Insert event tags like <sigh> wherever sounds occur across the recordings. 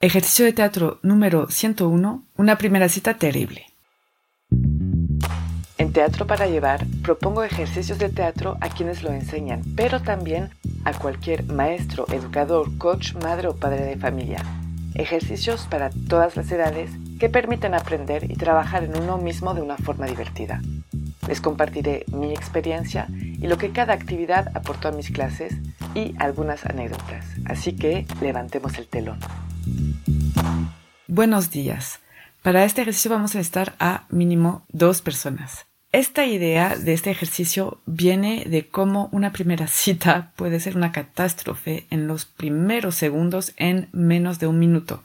Ejercicio de teatro número 101, una primera cita terrible. En Teatro para Llevar propongo ejercicios de teatro a quienes lo enseñan, pero también a cualquier maestro, educador, coach, madre o padre de familia. Ejercicios para todas las edades que permiten aprender y trabajar en uno mismo de una forma divertida. Les compartiré mi experiencia y lo que cada actividad aportó a mis clases y algunas anécdotas. Así que levantemos el telón. Buenos días. Para este ejercicio vamos a estar a mínimo dos personas. Esta idea de este ejercicio viene de cómo una primera <laughs> cita puede ser una catástrofe en los primeros segundos en menos de un minuto.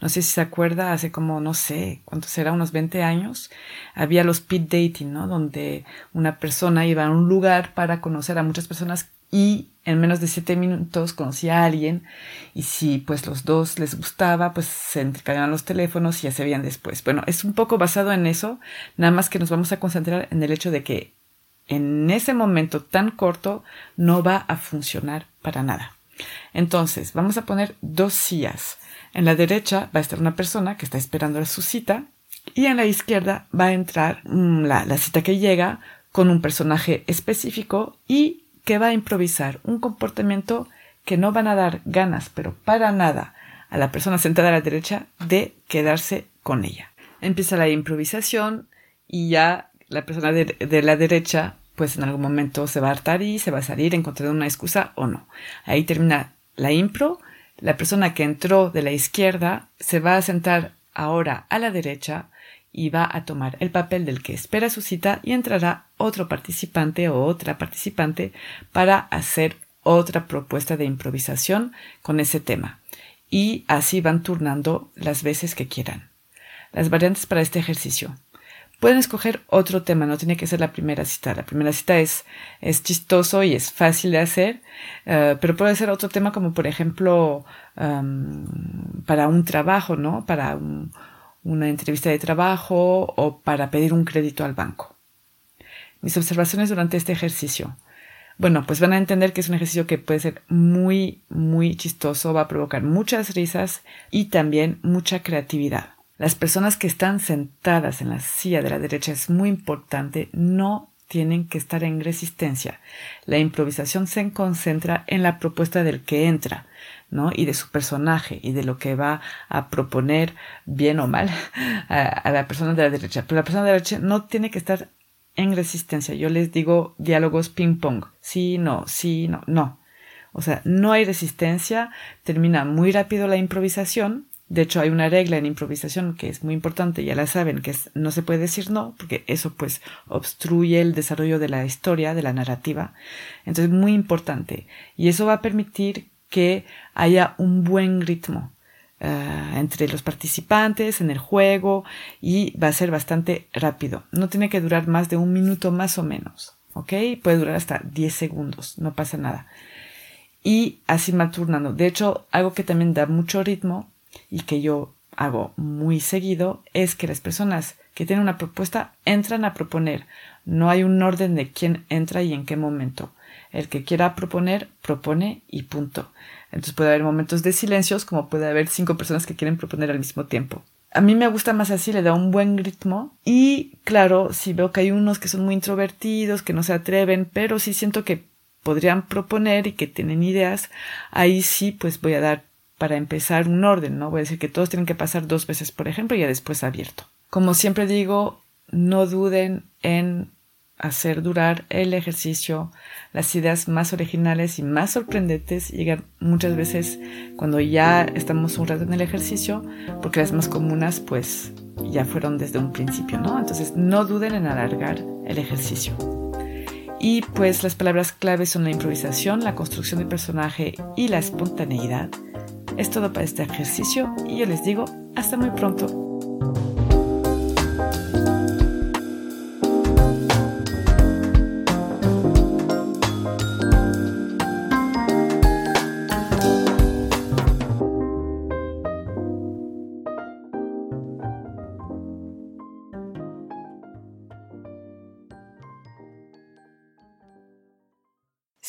No sé si se acuerda, hace como, no sé, ¿cuánto será? Unos 20 años, había los speed dating, ¿no? Donde una persona iba a un lugar para conocer a muchas personas y en menos de siete minutos conocía a alguien y si pues los dos les gustaba pues se intercambiaban los teléfonos y ya se veían después. Bueno, es un poco basado en eso, nada más que nos vamos a concentrar en el hecho de que en ese momento tan corto no va a funcionar para nada. Entonces, vamos a poner dos sillas. En la derecha va a estar una persona que está esperando su cita y en la izquierda va a entrar mm, la, la cita que llega con un personaje específico y que va a improvisar un comportamiento que no van a dar ganas, pero para nada, a la persona sentada a la derecha de quedarse con ella. Empieza la improvisación y ya la persona de, la derecha, pues en algún momento se va a hartar y se va a salir encontrando una excusa o no. Ahí termina la impro. La persona que entró de la izquierda se va a sentar ahora a la derecha y va a tomar el papel del que espera su cita y entrará otro participante o otra participante para hacer otra propuesta de improvisación con ese tema. Y así van turnando las veces que quieran. Las variantes para este ejercicio. Pueden escoger otro tema, no tiene que ser la primera cita. La primera cita es, es chistoso y es fácil de hacer, eh, pero puede ser otro tema como por ejemplo para un trabajo, ¿no? Para un, una entrevista de trabajo o para pedir un crédito al banco. Mis observaciones durante este ejercicio. Bueno, pues van a entender que es un ejercicio que puede ser muy, muy chistoso, va a provocar muchas risas y también mucha creatividad. Las personas que están sentadas en la silla de la derecha es muy importante, no tienen que estar en resistencia. La improvisación se concentra en la propuesta del que entra, ¿no? Y de su personaje y de lo que va a proponer, bien o mal, <laughs> a, la persona de la derecha. Pero la persona de la derecha no tiene que estar en resistencia. Yo les digo diálogos ping-pong. Sí, no, sí, no, no. O sea, no hay resistencia, termina muy rápido la improvisación de hecho, hay una regla en improvisación que es muy importante, ya la saben, que es, no se puede decir no, porque eso pues obstruye el desarrollo de la historia, de la narrativa. Entonces, muy importante. Y eso va a permitir que haya un buen ritmo eh, entre los participantes en el juego y va a ser bastante rápido. No tiene que durar más de un minuto más o menos. ¿Ok? Puede durar hasta 10 segundos, no pasa nada. Y así va turnando. De hecho, algo que también da mucho ritmo y que yo hago muy seguido es que las personas que tienen una propuesta entran a proponer. No hay un orden de quién entra y en qué momento. El que quiera proponer, propone y punto. Entonces puede haber momentos de silencios como puede haber cinco personas que quieren proponer al mismo tiempo. A mí me gusta más así, le da un buen ritmo y claro, si veo que hay unos que son muy introvertidos, que no se atreven, pero sí siento que podrían proponer y que tienen ideas, ahí sí pues voy a dar para empezar un orden, ¿no? Voy a decir que todos tienen que pasar dos veces, por ejemplo, y ya después abierto. Como siempre digo, no duden en hacer durar el ejercicio. Las ideas más originales y más sorprendentes llegan muchas veces cuando ya estamos un rato en el ejercicio, porque las más comunes pues ya fueron desde un principio, ¿no? Entonces no duden en alargar el ejercicio. Y pues las palabras claves son la improvisación, la construcción de personaje y la espontaneidad. Es todo para este ejercicio y yo les digo hasta muy pronto.